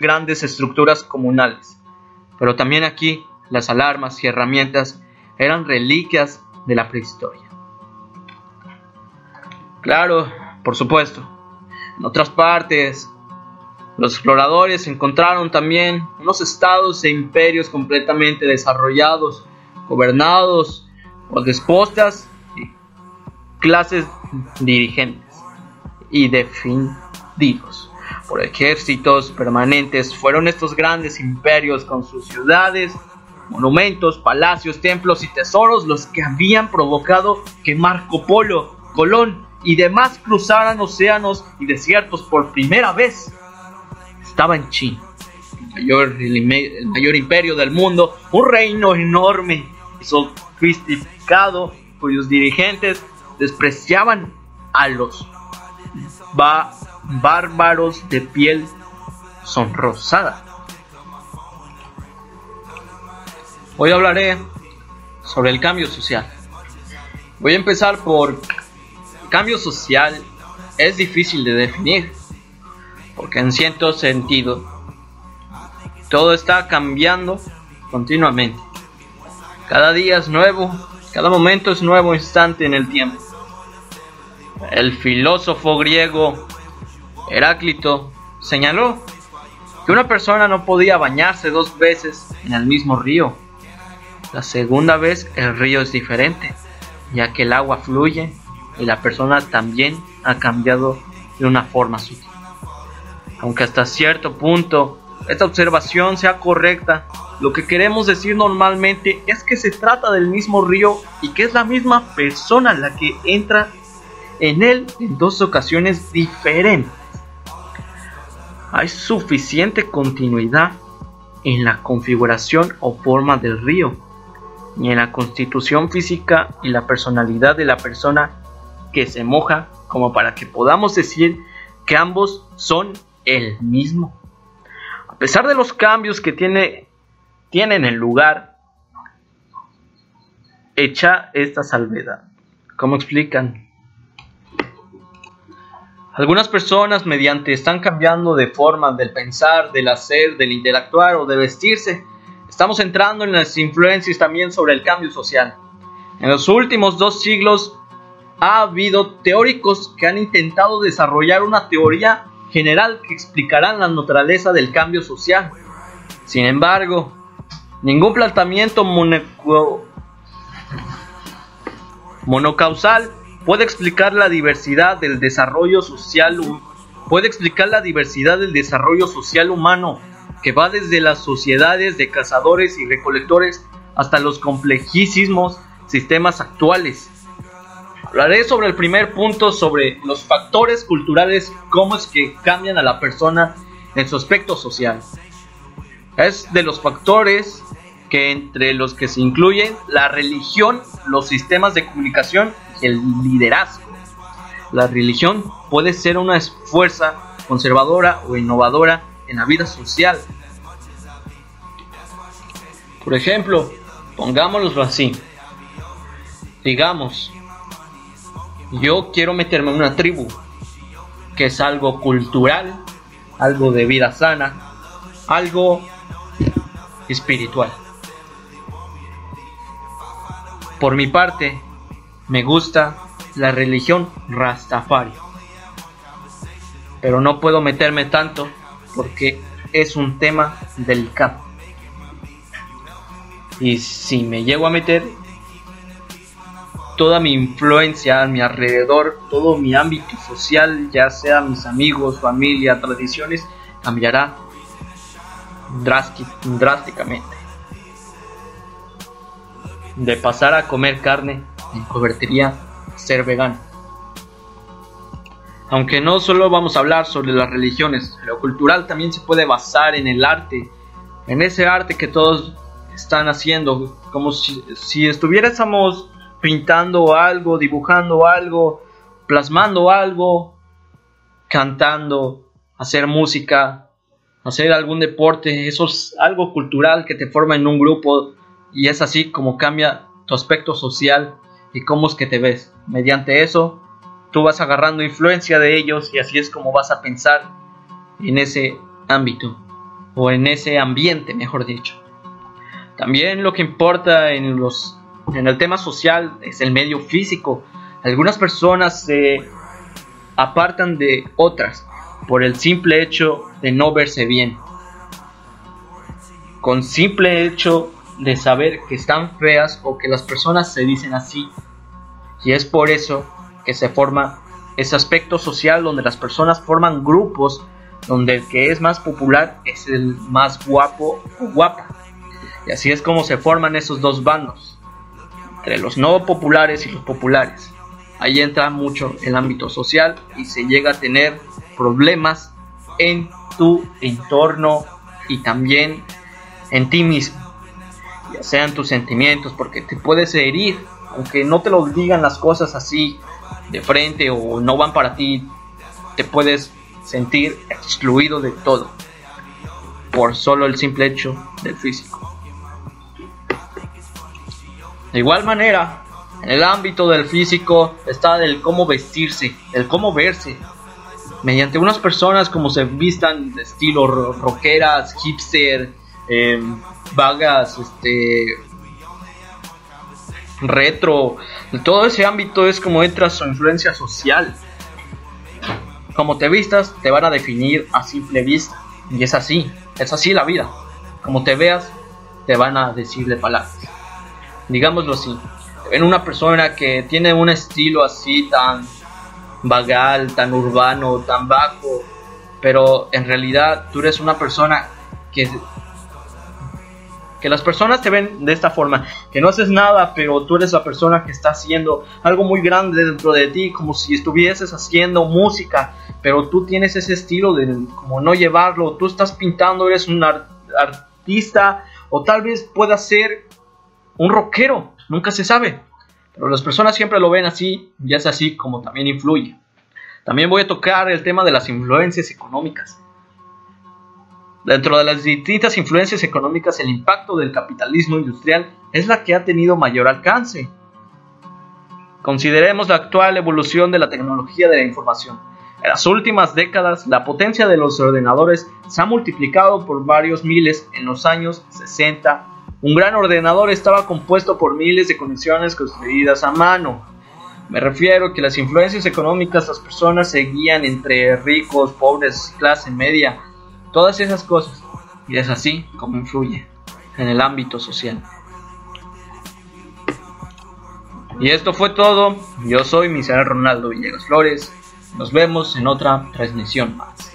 grandes estructuras comunales. Pero también aquí las alarmas y herramientas eran reliquias de la prehistoria. Claro, por supuesto, en otras partes, los exploradores encontraron también unos estados e imperios completamente desarrollados, gobernados por despostas y clases dirigentes y defendidos por ejércitos permanentes. Fueron estos grandes imperios con sus ciudades, monumentos, palacios, templos y tesoros los que habían provocado que Marco Polo, Colón y demás cruzaran océanos y desiertos por primera vez. Estaba en China, el mayor, mayor imperio del mundo, un reino enorme y sofisticado cuyos dirigentes despreciaban a los bárbaros de piel sonrosada. Hoy hablaré sobre el cambio social. Voy a empezar por cambio social es difícil de definir, porque en cierto sentido todo está cambiando continuamente. Cada día es nuevo, cada momento es nuevo instante en el tiempo. El filósofo griego Heráclito señaló que una persona no podía bañarse dos veces en el mismo río. La segunda vez el río es diferente, ya que el agua fluye y la persona también ha cambiado de una forma sutil. Aunque hasta cierto punto esta observación sea correcta, lo que queremos decir normalmente es que se trata del mismo río y que es la misma persona la que entra en él en dos ocasiones diferentes. Hay suficiente continuidad en la configuración o forma del río, y en la constitución física y la personalidad de la persona que se moja como para que podamos decir que ambos son el mismo. A pesar de los cambios que tiene, tienen el lugar, echa esta salvedad. ¿Cómo explican? Algunas personas mediante están cambiando de forma del pensar, del hacer, del interactuar o de vestirse. Estamos entrando en las influencias también sobre el cambio social. En los últimos dos siglos ha habido teóricos que han intentado desarrollar una teoría general que explicará la naturaleza del cambio social. Sin embargo, ningún planteamiento monocausal puede explicar la diversidad del desarrollo social puede explicar la diversidad del desarrollo social humano que va desde las sociedades de cazadores y recolectores hasta los complejísimos sistemas actuales Hablaré sobre el primer punto, sobre los factores culturales, cómo es que cambian a la persona en su aspecto social. Es de los factores que entre los que se incluyen la religión, los sistemas de comunicación el liderazgo. La religión puede ser una fuerza conservadora o innovadora en la vida social. Por ejemplo, pongámoslo así. Digamos, yo quiero meterme en una tribu, que es algo cultural, algo de vida sana, algo espiritual. Por mi parte, me gusta la religión Rastafari. Pero no puedo meterme tanto porque es un tema delicado. Y si me llego a meter, toda mi influencia a mi alrededor, todo mi ámbito social, ya sea mis amigos, familia, tradiciones, cambiará drásticamente. De pasar a comer carne, me convertiría ser vegano. Aunque no solo vamos a hablar sobre las religiones, lo cultural también se puede basar en el arte, en ese arte que todos están haciendo, como si, si estuviéramos pintando algo, dibujando algo, plasmando algo, cantando, hacer música, hacer algún deporte, eso es algo cultural que te forma en un grupo y es así como cambia tu aspecto social y cómo es que te ves. Mediante eso, tú vas agarrando influencia de ellos y así es como vas a pensar en ese ámbito. o en ese ambiente, mejor dicho. También lo que importa en, los, en el tema social es el medio físico. Algunas personas se apartan de otras por el simple hecho de no verse bien. Con simple hecho de saber que están feas o que las personas se dicen así. Y es por eso que se forma ese aspecto social donde las personas forman grupos donde el que es más popular es el más guapo o guapa. Y así es como se forman esos dos bandos, entre los no populares y los populares. Ahí entra mucho el ámbito social y se llega a tener problemas en tu entorno y también en ti mismo, ya sean tus sentimientos, porque te puedes herir, aunque no te lo digan las cosas así de frente o no van para ti, te puedes sentir excluido de todo por solo el simple hecho del físico. De igual manera, en el ámbito del físico está del cómo vestirse, el cómo verse. Mediante unas personas como se vistan de estilo rockeras, hipster, eh, vagas, este, retro, todo ese ámbito es como entra su influencia social. Como te vistas, te van a definir a simple vista. Y es así, es así la vida. Como te veas, te van a decirle palabras. Digámoslo así. En una persona que tiene un estilo así tan vagal, tan urbano, tan bajo, pero en realidad tú eres una persona que que las personas te ven de esta forma, que no haces nada, pero tú eres la persona que está haciendo algo muy grande dentro de ti, como si estuvieses haciendo música, pero tú tienes ese estilo de como no llevarlo, tú estás pintando, eres un artista, o tal vez puedas ser un rockero, nunca se sabe, pero las personas siempre lo ven así, y es así como también influye. También voy a tocar el tema de las influencias económicas. Dentro de las distintas influencias económicas, el impacto del capitalismo industrial es la que ha tenido mayor alcance. Consideremos la actual evolución de la tecnología de la información. En las últimas décadas, la potencia de los ordenadores se ha multiplicado por varios miles en los años 60. Un gran ordenador estaba compuesto por miles de conexiones construidas a mano. Me refiero que las influencias económicas, las personas seguían entre ricos, pobres, clase media, Todas esas cosas. Y es así como influye en el ámbito social. Y esto fue todo. Yo soy Misael Ronaldo Villegas Flores. Nos vemos en otra transmisión más.